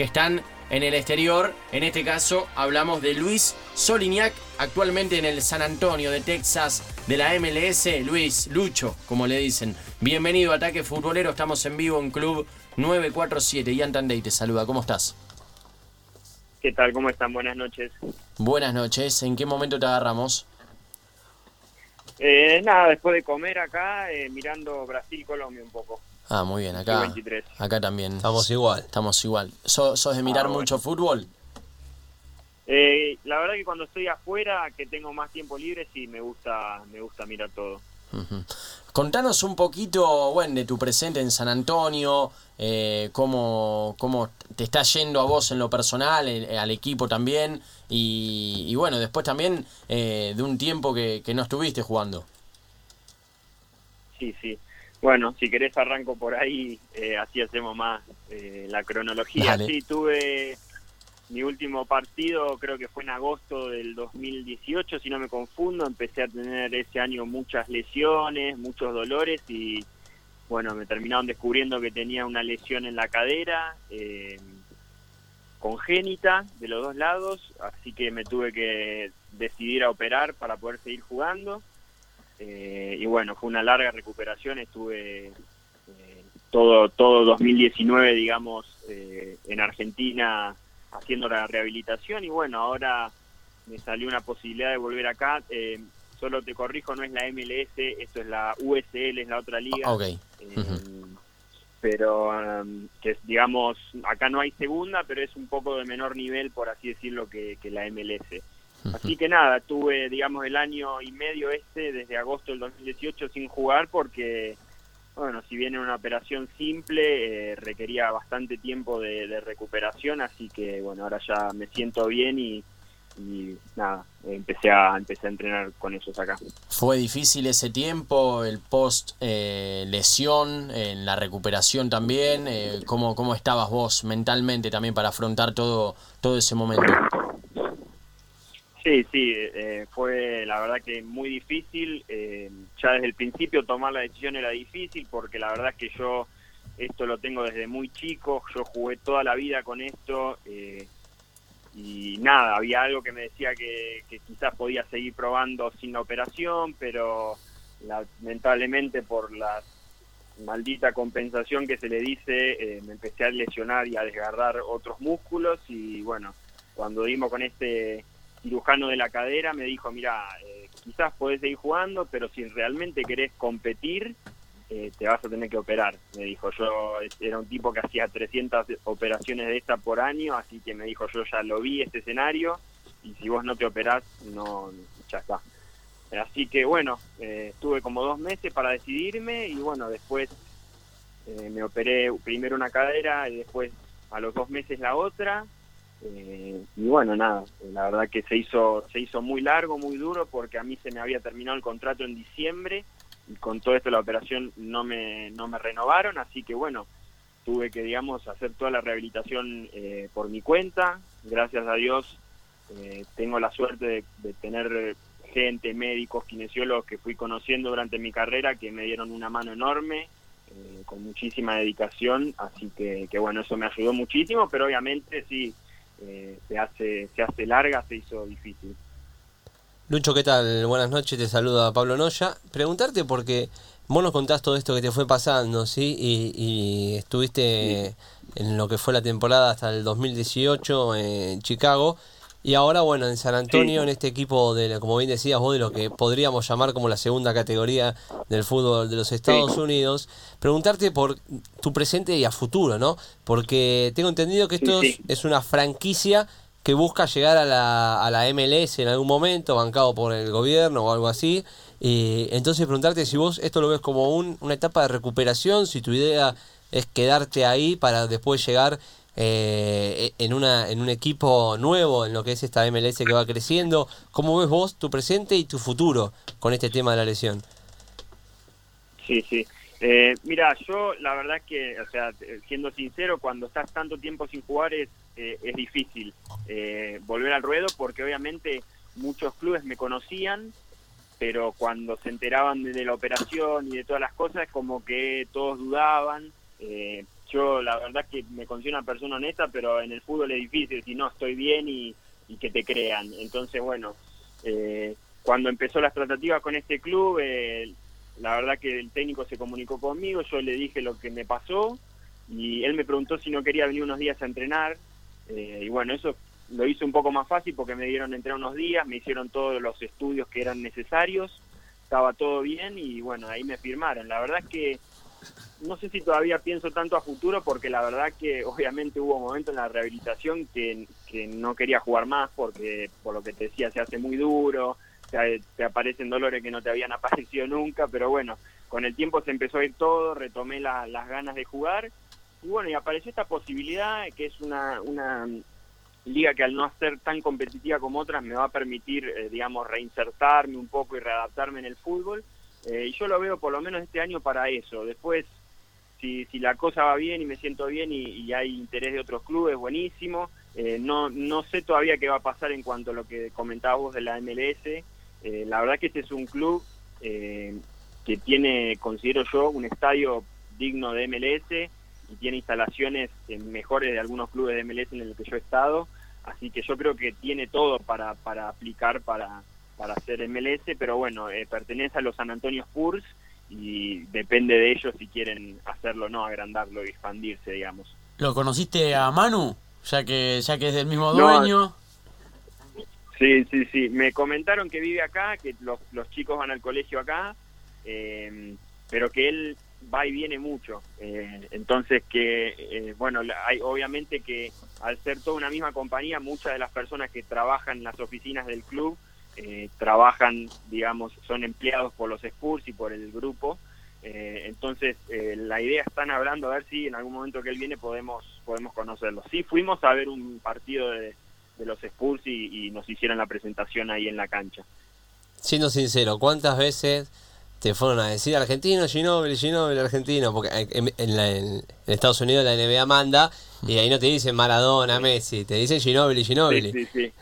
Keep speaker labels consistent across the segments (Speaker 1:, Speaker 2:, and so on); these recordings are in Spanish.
Speaker 1: que están en el exterior. En este caso hablamos de Luis Soliniak, actualmente en el San Antonio de Texas de la MLS. Luis, Lucho, como le dicen. Bienvenido a Ataque Futbolero, estamos en vivo en Club 947. Ian Tandey te saluda, ¿cómo estás?
Speaker 2: ¿Qué tal? ¿Cómo están? Buenas noches.
Speaker 1: Buenas noches, ¿en qué momento te agarramos?
Speaker 2: Eh, nada, después de comer acá, eh, mirando Brasil-Colombia un poco.
Speaker 1: Ah, muy bien, acá,
Speaker 2: 23.
Speaker 1: acá también.
Speaker 3: Estamos igual.
Speaker 1: Estamos igual. ¿Sos, sos de mirar
Speaker 2: Ah, bueno.
Speaker 1: mucho fútbol?
Speaker 2: Eh, la verdad que cuando estoy afuera, que tengo más tiempo libre, sí, me gusta, me gusta mirar todo.
Speaker 1: Ujú. Contanos un poquito, bueno, de tu presente en San Antonio, eh, cómo, cómo te está yendo a vos en lo personal, eh, al equipo también, y, y bueno, después también eh, de un tiempo que, que no estuviste jugando.
Speaker 2: Sí, sí. Bueno, si querés arranco por ahí, eh, así hacemos más eh, la cronología.
Speaker 1: Dale.
Speaker 2: Sí, tuve mi último partido, creo que fue en agosto del 2018, si no me confundo. Empecé a tener ese año muchas lesiones, muchos dolores y bueno, me terminaron descubriendo que tenía una lesión en la cadera. eh, congénita de los dos lados, así que me tuve que decidir a operar para poder seguir jugando. Eh, y bueno, fue una larga recuperación, estuve eh, todo, todo 2019, digamos, eh, en Argentina haciendo la rehabilitación y bueno, ahora me salió una posibilidad de volver acá. Eh, solo te corrijo, no es la MLS, esto es la USL, es la otra liga. Eh, pero um, que es, digamos acá no hay segunda pero es un poco de menor nivel por así decirlo que, que la MLS así que nada tuve digamos el año y medio este desde agosto del 2018 sin jugar porque bueno si bien era una operación simple eh, requería bastante tiempo de, recuperación así que bueno ahora ya me siento bien y, nada empecé a empecé a entrenar con ellos acá
Speaker 1: ¿Fue difícil ese tiempo, el post eh, en la recuperación también? Eh, ¿cómo, ¿Cómo estabas vos mentalmente también para afrontar todo, todo ese momento?
Speaker 2: Sí, sí, eh, fue la verdad que muy difícil. eh, ya desde el principio tomar la decisión era difícil porque la verdad es que yo esto lo tengo desde muy chico, yo jugué toda la vida con esto eh, y nada, había algo que me decía que, que quizás podía seguir probando sin la operación, pero lamentablemente por la maldita compensación que se le dice, eh, me empecé a lesionar y a desgarrar otros músculos y bueno, cuando dimos con este cirujano de la cadera me dijo, mira, eh, quizás podés seguir jugando, pero si realmente querés competir, eh, te vas a tener que operar. Me dijo, yo era un tipo que hacía 300 operaciones de esta por año, así que me dijo, yo ya lo vi este escenario, y si vos no te operás, no, ya está. Así que bueno, eh, estuve como dos meses para decidirme y bueno, después eh, me operé primero una cadera y después a los dos meses la otra eh, y bueno, nada, la verdad que se hizo, se hizo muy largo, muy duro, porque a mí se me había terminado el contrato en diciembre y con todo esto la operación no me, no me renovaron, así que bueno, tuve que, digamos, hacer toda la rehabilitación eh, por mi cuenta. Gracias a Dios eh, tengo la suerte de, tener gente, médicos, kinesiólogos que fui conociendo durante mi carrera que me dieron una mano enorme, eh, con muchísima dedicación, así que bueno, eso me ayudó muchísimo, pero obviamente sí, eh, se hace se hace larga, se hizo difícil.
Speaker 3: Lucho, ¿qué tal? Buenas noches, te saluda Pablo Noya. Preguntarte porque vos nos contás todo esto que te fue pasando, ¿sí? Y, y estuviste en lo que fue la temporada hasta el 2018 en Chicago. Y ahora, bueno, en San Antonio,
Speaker 2: Sí.
Speaker 3: en este equipo de, como bien decías vos, de lo que podríamos llamar como la segunda categoría del fútbol de los Estados Unidos, preguntarte por tu presente y a futuro, ¿no? Porque tengo entendido que esto
Speaker 2: sí.
Speaker 3: es una franquicia que busca llegar a la, a la MLS en algún momento, bancado por el gobierno o algo así. Y entonces preguntarte si vos esto lo ves como un- una etapa de recuperación, si tu idea es quedarte ahí para después llegar eh, en, una, en un equipo nuevo, en lo que es esta MLS que va creciendo. ¿Cómo ves vos tu presente y tu futuro con este tema de la lesión?
Speaker 2: Sí, sí. Eh, mira, yo la verdad es que, o sea, siendo sincero, cuando estás tanto tiempo sin jugar es, eh, es difícil eh, volver al ruedo porque obviamente muchos clubes me conocían, pero cuando se enteraban de la operación y de todas las cosas, como que todos dudaban. Eh, yo la verdad que me considero una persona honesta, pero en el fútbol es difícil, si no estoy bien y, que te crean. Entonces, bueno, eh, cuando empezó las tratativas con este club, eh, la verdad que el técnico se comunicó conmigo, yo le dije lo que me pasó y él me preguntó si no quería venir unos días a entrenar. Eh, y bueno, eso lo hice un poco más fácil porque me dieron entrenar unos días, me hicieron todos los estudios que eran necesarios, estaba todo bien y bueno, ahí me firmaron. La verdad es que no sé si todavía pienso tanto a futuro porque la verdad que obviamente hubo momentos en la rehabilitación que, que no quería jugar más porque por lo que te decía se hace muy duro, te, te, aparecen dolores que no te habían aparecido nunca, pero bueno, con el tiempo se empezó a ir todo, retomé las ganas de jugar y bueno, y apareció esta posibilidad que es una, una liga que al no ser tan competitiva como otras me va a permitir, eh, digamos, reinsertarme un poco y readaptarme en el fútbol. Eh, y yo lo veo por lo menos este año para eso. Después si, si la cosa va bien y me siento bien y, hay interés de otros clubes, buenísimo. Eh, no, no sé todavía qué va a pasar en cuanto a lo que comentabas vos de la MLS. Eh, la verdad que este es un club eh, que tiene, considero yo, un estadio digno de MLS y tiene instalaciones mejores de algunos clubes de MLS en el que yo he estado. Así que yo creo que tiene todo para, para aplicar para, para hacer MLS, pero bueno, pertenece a los San Antonio Spurs y depende de ellos si quieren hacerlo o no, agrandarlo y expandirse, digamos.
Speaker 4: ¿Lo conociste a Manu? Ya que, ya que es del mismo dueño.
Speaker 2: sí, sí, sí. Me comentaron que vive acá, que los, los chicos van al colegio acá, eh, pero que él va y viene mucho. Eh, entonces que, eh, bueno, hay obviamente que al ser toda una misma compañía, muchas de las personas que trabajan en las oficinas del club eh, trabajan, digamos, son empleados por los Spurs y por el grupo. Eh, entonces, eh, la idea están hablando a ver si en algún momento que él viene podemos podemos conocerlo. Sí, fuimos a ver un partido de, los Spurs y, nos hicieron la presentación ahí en la cancha.
Speaker 3: Siendo sincero, ¿cuántas veces te fueron a decir argentino, Ginóbili, Ginóbili, argentino? Porque en, en, Estados Unidos la NBA manda y ahí no te dicen Maradona, Messi, te dicen Ginóbili, Ginóbili.
Speaker 2: Sí, sí, sí.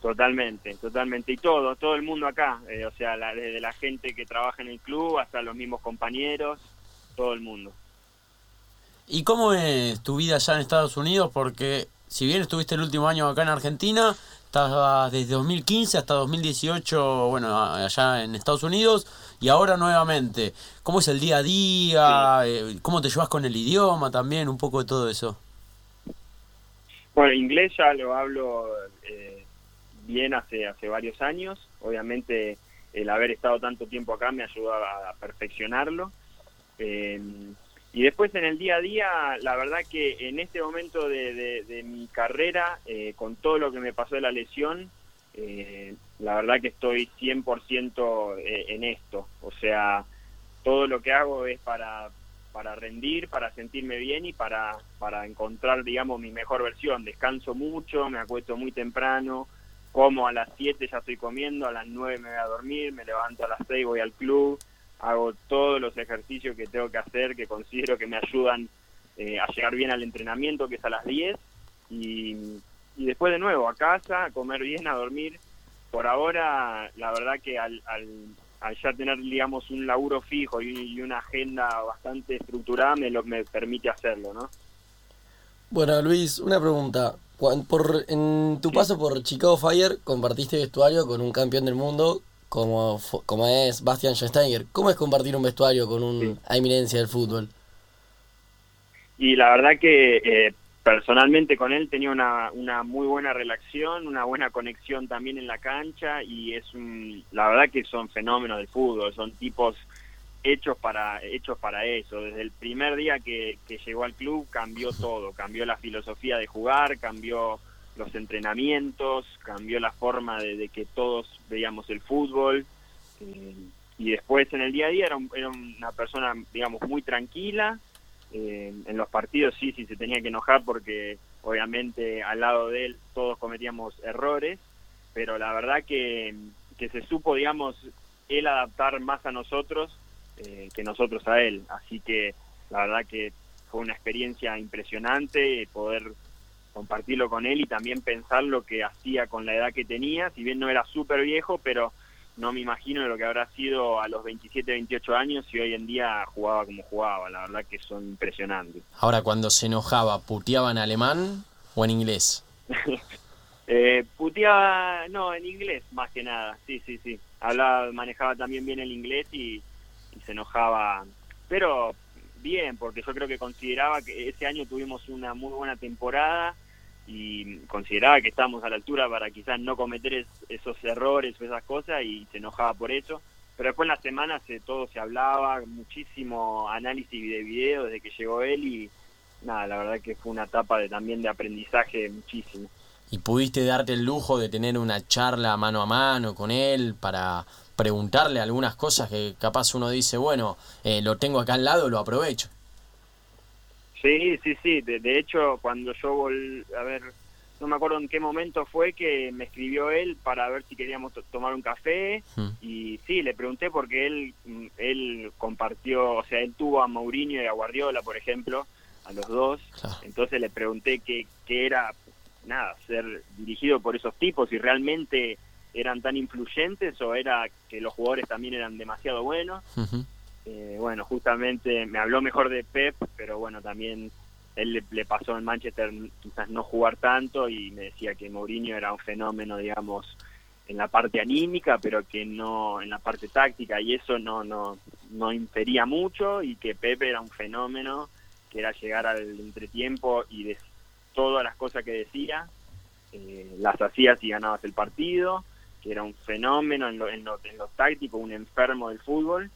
Speaker 2: Totalmente, totalmente. Y todo, todo el mundo acá, eh, o sea, la, desde la gente que trabaja en el club hasta los mismos compañeros, todo el mundo.
Speaker 4: ¿Y cómo es tu vida allá en Estados Unidos? Porque si bien estuviste el último año acá en Argentina, estabas desde 2015 hasta 2018, bueno, allá en Estados Unidos, y ahora nuevamente. ¿Cómo es el día a día? Eh, ¿Cómo te llevas con el idioma también? Un poco de todo eso.
Speaker 2: Bueno, inglés ya lo hablo bien hace, hace varios años. Obviamente el haber estado tanto tiempo acá me ayudó a, perfeccionarlo. Eh, y después en el día a día, la verdad que en este momento de, mi carrera, eh, con todo lo que me pasó de la lesión, eh, la verdad que estoy 100% en esto. O sea, todo lo que hago es para, para rendir, para sentirme bien y para, para encontrar, digamos, mi mejor versión. Descanso mucho, me acuesto muy temprano, como a las 7 ya estoy comiendo, a las 9 me voy a dormir, me levanto a las 6 voy al club, hago todos los ejercicios que tengo que hacer, que considero que me ayudan eh, a llegar bien al entrenamiento, que es a las 10, y, y, después de nuevo a casa, a comer bien, a dormir. Por ahora, la verdad que al, al, al ya tener, digamos, un laburo fijo y, y, una agenda bastante estructurada, me, lo, me permite hacerlo, ¿no?
Speaker 5: Bueno, Luis, una pregunta. Por, en tu paso por Chicago Fire compartiste vestuario con un campeón del mundo como, como es Bastian Schweinsteiger. ¿Cómo es compartir un vestuario con una eminencia del fútbol?
Speaker 2: Y la verdad que eh, personalmente con él tenía una, una muy buena relación, una buena conexión también en la cancha y es un, la verdad que son fenómenos del fútbol, son tipos hechos para hechos para eso. Desde el primer día que, llegó al club cambió todo, cambió la filosofía de jugar, cambió los entrenamientos, cambió la forma de, que todos veíamos el fútbol. Eh, y después en el día a día era, era una persona, digamos, muy tranquila. Eh, en los partidos sí, sí se tenía que enojar porque obviamente al lado de él todos cometíamos errores, pero la verdad que, que se supo, digamos, él adaptar más a nosotros eh, que nosotros a él. Así que la verdad que fue una experiencia impresionante poder compartirlo con él y también pensar lo que hacía con la edad que tenía, si bien no era súper viejo, pero no me imagino lo que habrá sido a los 27, 28 años y hoy en día jugaba como jugaba. La verdad que son impresionantes.
Speaker 1: Ahora, cuando se enojaba, ¿puteaba en alemán o en inglés?
Speaker 2: eh, puteaba, no, en inglés más que nada. Sí, sí, sí. Hablaba, manejaba también bien el inglés y, y se enojaba. Pero bien, porque yo creo que consideraba que ese año tuvimos una muy buena temporada y consideraba que estábamos a la altura para quizás no cometer es- esos errores o esas cosas y se enojaba por eso. Pero después en la semana se, todo se hablaba, muchísimo análisis de video desde que llegó él y nada, la verdad que fue una etapa de, también de aprendizaje muchísimo.
Speaker 1: ¿Y pudiste darte el lujo de tener una charla mano a mano con él para preguntarle algunas cosas que capaz uno dice, bueno, eh, lo tengo acá al lado, lo aprovecho?
Speaker 2: Sí, sí, sí. De, de hecho, cuando yo vol a ver, no me acuerdo en qué momento fue que me escribió él para ver si queríamos to- tomar un café
Speaker 1: Hmm.
Speaker 2: y sí, le pregunté porque él mm, él compartió, o sea, él tuvo a Mourinho y a Guardiola, por ejemplo, a los dos.
Speaker 1: Claro.
Speaker 2: Entonces le pregunté qué qué era nada, ser dirigido por esos tipos y realmente eran tan influyentes o era que los jugadores también eran demasiado buenos. Eh, bueno, justamente me habló mejor de Pep, pero bueno, también él le, le pasó en Manchester quizás no jugar tanto y me decía que Mourinho era un fenómeno, digamos, en la parte anímica, pero que no en la parte táctica y eso no no no infería mucho y que Pepe era un fenómeno, que era llegar al entretiempo y de todas las cosas que decía eh, las hacías y ganabas el partido, que era un fenómeno en lo, en lo, en lo táctico, un enfermo del fútbol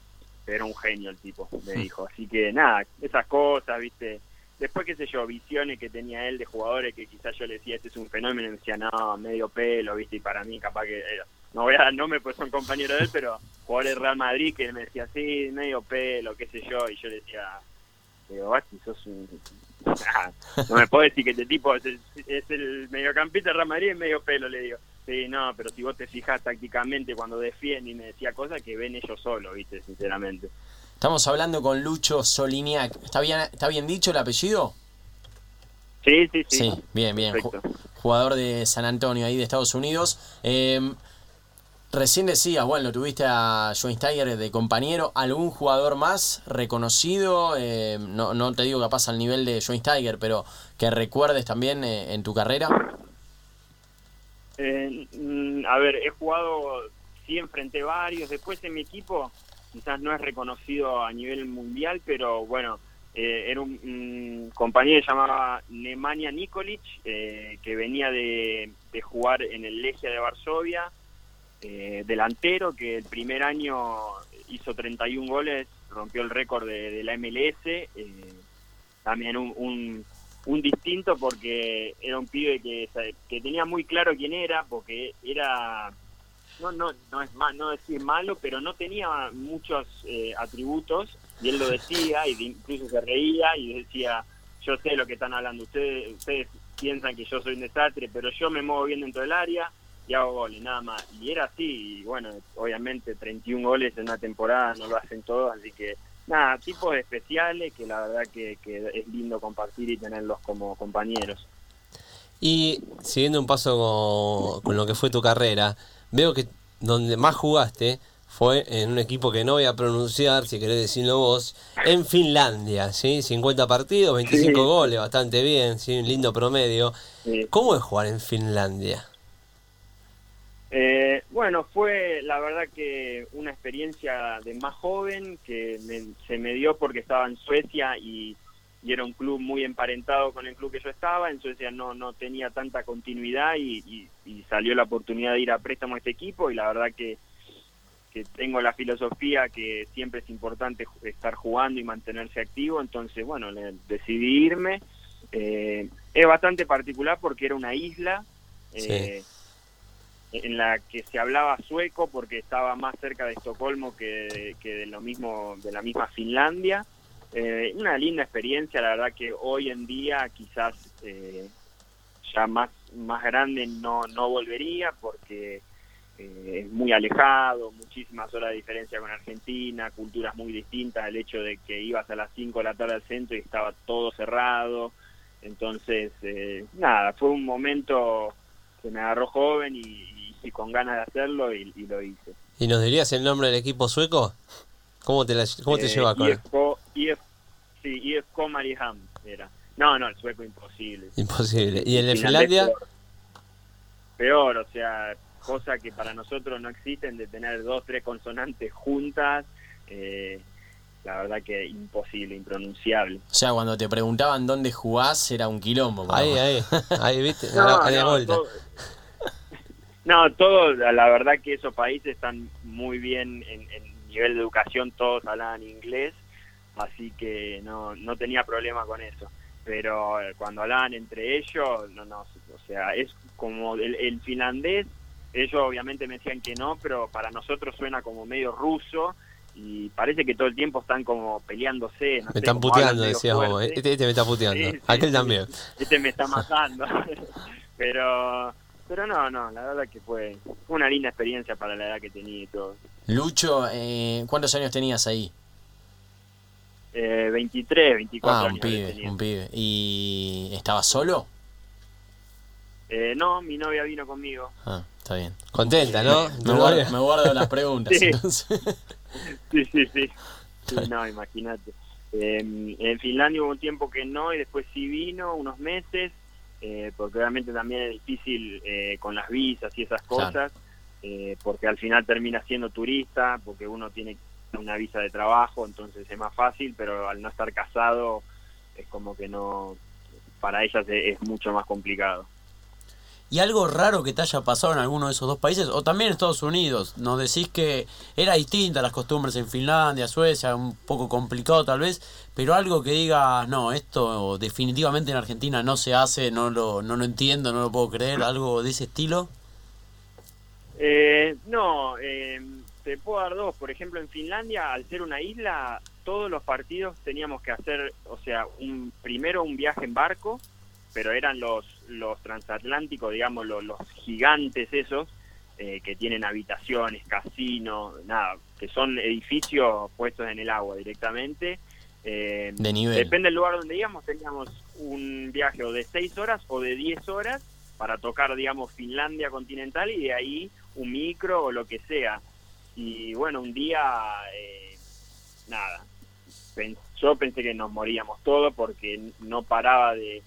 Speaker 2: pero un genio el tipo, me dijo. Así que nada, esas cosas, viste. Después, qué sé yo, visiones que tenía él de jugadores que quizás yo le decía, este es un fenómeno, y me decía, no, medio pelo, viste, y para mí capaz que, era- no voy a dar nombre pues son compañeros de él, pero jugadores Real Madrid que él me decía, sí, medio pelo, qué sé yo, y yo le decía, digo, Basti, sos un... No me puedo decir que este tipo es el, es el mediocampista de Real Madrid, es medio pelo, le digo. Sí, no, pero si vos te fijas tácticamente cuando defiende y me decía cosas que ven ellos solos, viste, sinceramente.
Speaker 1: Estamos hablando con Lucho Soliniak. ¿Está bien, ¿Está bien dicho el apellido?
Speaker 2: Sí, sí, sí.
Speaker 1: Sí, bien, bien.
Speaker 2: Perfecto.
Speaker 1: Jugador de San Antonio, ahí de Estados Unidos. Eh, recién decías, bueno, tuviste a Schweinsteiger de compañero. ¿Algún jugador más reconocido? Eh, no, no te digo capaz al nivel de Schweinsteiger, pero que recuerdes también eh, en tu carrera.
Speaker 2: Eh, mm, a ver, he jugado, sí, enfrenté varios. Después en mi equipo, quizás no es reconocido a nivel mundial, pero bueno, eh, era un, compañero que llamaba Nemanja Nikolic, eh, que venía de, jugar en el Legia de Varsovia, eh, delantero, que el primer año hizo 31 goles, rompió el récord de, de la MLS. eh, también un, un, un distinto porque era un pibe que, que tenía muy claro quién era, porque era, no, no, no es mal, no decir malo, pero no tenía muchos eh, atributos y él lo decía y incluso se reía y decía, yo sé lo que están hablando, ustedes, ustedes piensan que yo soy un desastre, pero yo me muevo bien dentro del área y hago goles, nada más. Y era así, y bueno, obviamente 31 goles en una temporada no lo hacen todos, así que nada, tipos especiales que la verdad que, que es lindo compartir y tenerlos como compañeros.
Speaker 3: Y siguiendo un paso con, con lo que fue tu carrera, veo que donde más jugaste fue en un equipo que no voy a pronunciar, si querés decirlo vos, en Finlandia, ¿sí? 50 partidos, 25
Speaker 2: Sí.
Speaker 3: goles, bastante bien, ¿sí? Un lindo promedio. ¿Cómo es jugar en Finlandia?
Speaker 2: Eh, bueno, fue la verdad que una experiencia de más joven que me- se me dio porque estaba en Suecia y, y era un club muy emparentado con el club que yo estaba. En Suecia no, no tenía tanta continuidad y, y- y salió la oportunidad de ir a préstamo a este equipo y la verdad que, que tengo la filosofía que siempre es importante estar jugando y mantenerse activo. Entonces, bueno, le- decidí irme. Eh, es bastante particular porque era una isla. eh, en la que se hablaba sueco porque estaba más cerca de Estocolmo que, que de lo mismo de la misma Finlandia. Eh, una linda experiencia la verdad que hoy en día quizás eh, ya más más grande no no volvería porque eh, es muy alejado muchísimas horas de diferencia con Argentina culturas muy distintas el hecho de que ibas a las 5 de la tarde al centro y estaba todo cerrado. Entonces eh, nada fue un momento que me agarró joven y, y con ganas de hacerlo y, y lo hice.
Speaker 3: ¿Y nos dirías el nombre del equipo sueco? ¿Cómo te, la, cómo te
Speaker 2: Eh,
Speaker 3: llevas con él?
Speaker 2: IFK, IF, sí, IFK Mariehamn era. No, no, el sueco imposible.
Speaker 3: Imposible. ¿Y el de Finlandia?
Speaker 2: Peor. Peor, o sea, cosa que para nosotros no existen de tener dos, tres consonantes juntas. eh, la verdad que imposible, impronunciable.
Speaker 1: O sea, cuando te preguntaban dónde jugás, era un quilombo.
Speaker 3: Ahí, ahí, ahí, viste, a
Speaker 2: No,
Speaker 3: la, a la
Speaker 2: no,
Speaker 3: vuelta.
Speaker 2: todo, no, todo, la verdad que esos países están muy bien en, en nivel de educación, todos hablaban inglés, así que no, no tenía problema con eso. Pero eh, cuando hablaban entre ellos, no, no, o sea, es como el, el finlandés, ellos obviamente me decían que no, pero para nosotros suena como medio ruso y parece que todo el tiempo están como peleándose. no
Speaker 3: Me
Speaker 2: sé,
Speaker 3: están puteando, decías vos. Este, este me está puteando.
Speaker 2: Sí, sí,
Speaker 3: Aquel
Speaker 2: sí.
Speaker 3: también.
Speaker 2: este me está matando. pero pero no, no, la verdad que fue, una linda experiencia para la edad que tenía y todo.
Speaker 1: Lucho, eh, ¿cuántos años tenías ahí?
Speaker 2: Eh, 23, 24
Speaker 1: Ah, un
Speaker 2: años
Speaker 1: pibe, un pibe. ¿Y estabas solo?
Speaker 2: Eh, no, mi novia vino conmigo.
Speaker 1: Ah, está bien.
Speaker 3: Contenta, ¿no?
Speaker 1: Me guardo, me guardo las preguntas.
Speaker 2: Sí.
Speaker 1: entonces.
Speaker 2: Sí, sí, sí. Sí, no, imagínate. Eh, en Finlandia hubo un tiempo que no y después sí vino, unos meses, eh, porque obviamente también es difícil eh, con las visas y esas cosas, eh, porque al final termina siendo turista, porque uno tiene una visa de trabajo, entonces es más fácil, pero al no estar casado es como que no, para ellas es, es mucho más complicado.
Speaker 4: ¿Y algo raro que te haya pasado en alguno de esos dos países? O también en Estados Unidos. Nos decís que era distinta las costumbres en Finlandia, Suecia, un poco complicado tal vez, pero algo que digas, no, esto definitivamente en Argentina no se hace, no lo, no lo entiendo, no lo puedo creer, algo de ese estilo.
Speaker 2: Eh, no, eh, te puedo dar dos. Por ejemplo, en Finlandia, al ser una isla, todos los partidos teníamos que hacer, o sea, un primero un viaje en barco, pero eran los, los transatlánticos, digamos, los, los gigantes esos, eh, que tienen habitaciones, casinos, nada, que son edificios puestos en el agua directamente. Eh,
Speaker 1: De nivel.
Speaker 2: Depende del lugar donde íbamos, teníamos un viaje o de 6 horas o de 10 horas para tocar, digamos, Finlandia continental y de ahí un micro o lo que sea. Y bueno, un día, eh, nada, yo pensé que nos moríamos todos porque no paraba de,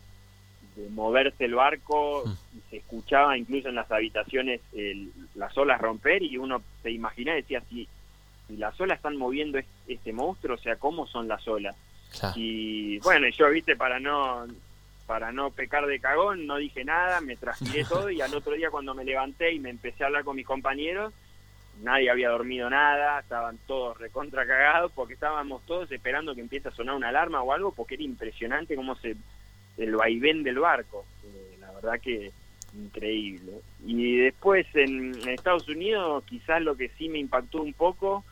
Speaker 2: de moverse el barco y se escuchaba incluso en las habitaciones el- las olas romper y uno se imaginaba y decía, si, si las olas están moviendo es- este monstruo, o sea, ¿cómo son las olas?
Speaker 1: Claro.
Speaker 2: Y bueno, yo, viste, para no para no pecar de cagón, no dije nada, me transpiré todo y al otro día cuando me levanté y me empecé a hablar con mis compañeros, nadie había dormido nada, estaban todos recontra cagados porque estábamos todos esperando que empiece a sonar una alarma o algo porque era impresionante cómo se el vaivén del barco. La verdad que increíble. Y después en, Estados Unidos quizás lo que sí me impactó un poco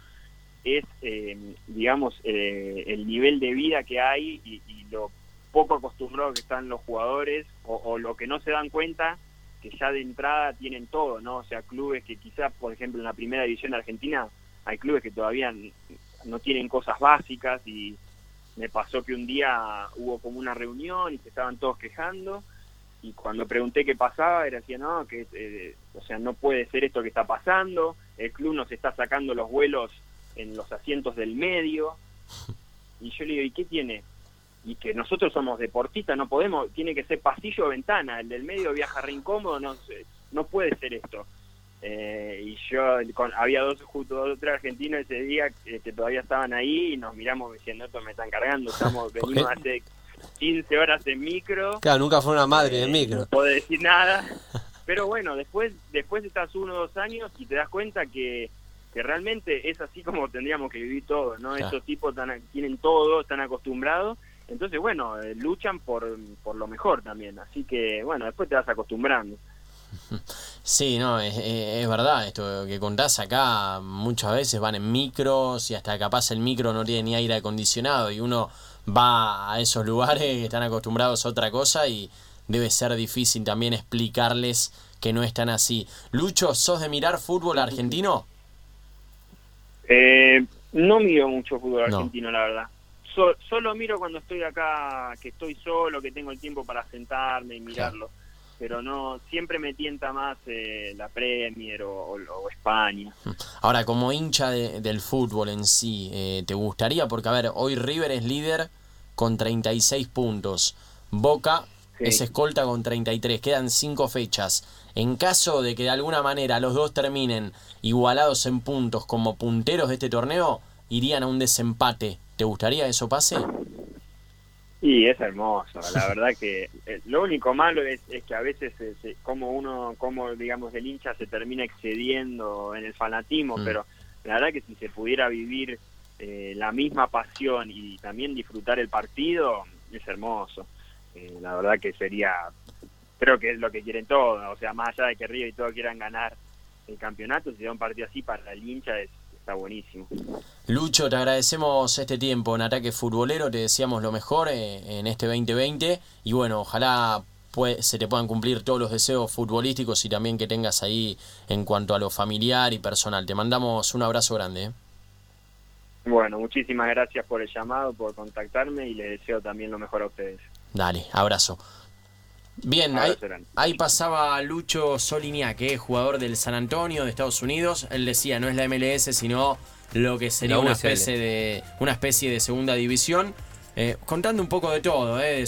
Speaker 2: es, eh, digamos, eh, el nivel de vida que hay y, lo poco acostumbrados que están los jugadores o, o lo que no se dan cuenta que ya de entrada tienen todo, ¿no? O sea, clubes que quizás, por ejemplo, en la primera división de Argentina hay clubes que todavía no tienen cosas básicas y me pasó que un día hubo como una reunión y se estaban todos quejando y cuando pregunté qué pasaba era decía no que eh, o sea no puede ser esto que está pasando el club nos está sacando los vuelos en los asientos del medio. Y yo le digo y qué tiene y que nosotros somos deportistas no podemos tiene que ser pasillo o ventana el del medio viaja re incómodo no no puede ser esto Eh, y yo con- había dos justo dos o tres argentinos ese día que, que todavía estaban ahí y nos miramos diciendo esto me están cargando estamos venimos hace 15 horas en micro
Speaker 3: Claro, nunca fue una madre
Speaker 2: eh,
Speaker 3: del micro.
Speaker 2: No puedo decir nada. Pero bueno, después después estás uno o dos años y te das cuenta que, que realmente es así como tendríamos que vivir todos, ¿no?
Speaker 1: Claro.
Speaker 2: Esos tipos tan, tienen todo, están acostumbrados. Entonces, bueno, eh, luchan por, por lo mejor también. Así que, bueno, después te vas acostumbrando.
Speaker 1: Sí, no, es, es- verdad esto que contás acá. Muchas veces van en micros y hasta capaz el micro no tiene ni aire acondicionado y uno va a esos lugares que están acostumbrados a otra cosa y debe ser difícil también explicarles que no están así. Lucho, ¿sos de mirar fútbol argentino?
Speaker 2: Eh, no miro mucho fútbol
Speaker 1: No.
Speaker 2: argentino, la verdad. So- solo miro cuando estoy acá, que estoy solo, que tengo el tiempo para sentarme y mirarlo. Pero no siempre me tienta más eh, la Premier o, o- o España.
Speaker 1: Ahora, como hincha de- del fútbol en sí, eh, ¿te gustaría? Porque, a ver, hoy River es líder con 36 puntos. Boca
Speaker 2: Sí.
Speaker 1: es escolta con 33. Quedan 5 fechas. En caso de que de alguna manera los dos terminen igualados en puntos como punteros de este torneo, irían a un desempate. ¿Te gustaría eso pase?
Speaker 2: Y es hermoso, la verdad que eh, lo único malo es, es que a veces eh, se- como uno, como digamos el hincha se termina excediendo en el fanatismo,
Speaker 1: Mm.
Speaker 2: pero la verdad que si se pudiera vivir eh, la misma pasión y también disfrutar el partido, es hermoso. Eh, la verdad que sería, creo que es lo que quieren todos, o sea, más allá de que Río y todos quieran ganar el campeonato, si da un partido así para el hincha es, está buenísimo.
Speaker 1: Lucho, te agradecemos este tiempo en Ataque Futbolero, te deseamos lo mejor eh, en este 2020 y bueno, ojalá pue- se te puedan cumplir todos los deseos futbolísticos y también que tengas ahí en cuanto a lo familiar y personal. Te mandamos un abrazo grande. eh.
Speaker 2: Bueno, muchísimas gracias por el llamado, por contactarme y les deseo también lo mejor a ustedes.
Speaker 1: Dale, abrazo. Bien, ahí, pasaba Lucho Soliniak, que es jugador del San Antonio de Estados Unidos. Él decía, no es la MLS, sino lo que sería
Speaker 3: La
Speaker 1: una
Speaker 3: USL.
Speaker 1: especie de, una especie de segunda división. Eh, contando un poco de todo, eh, de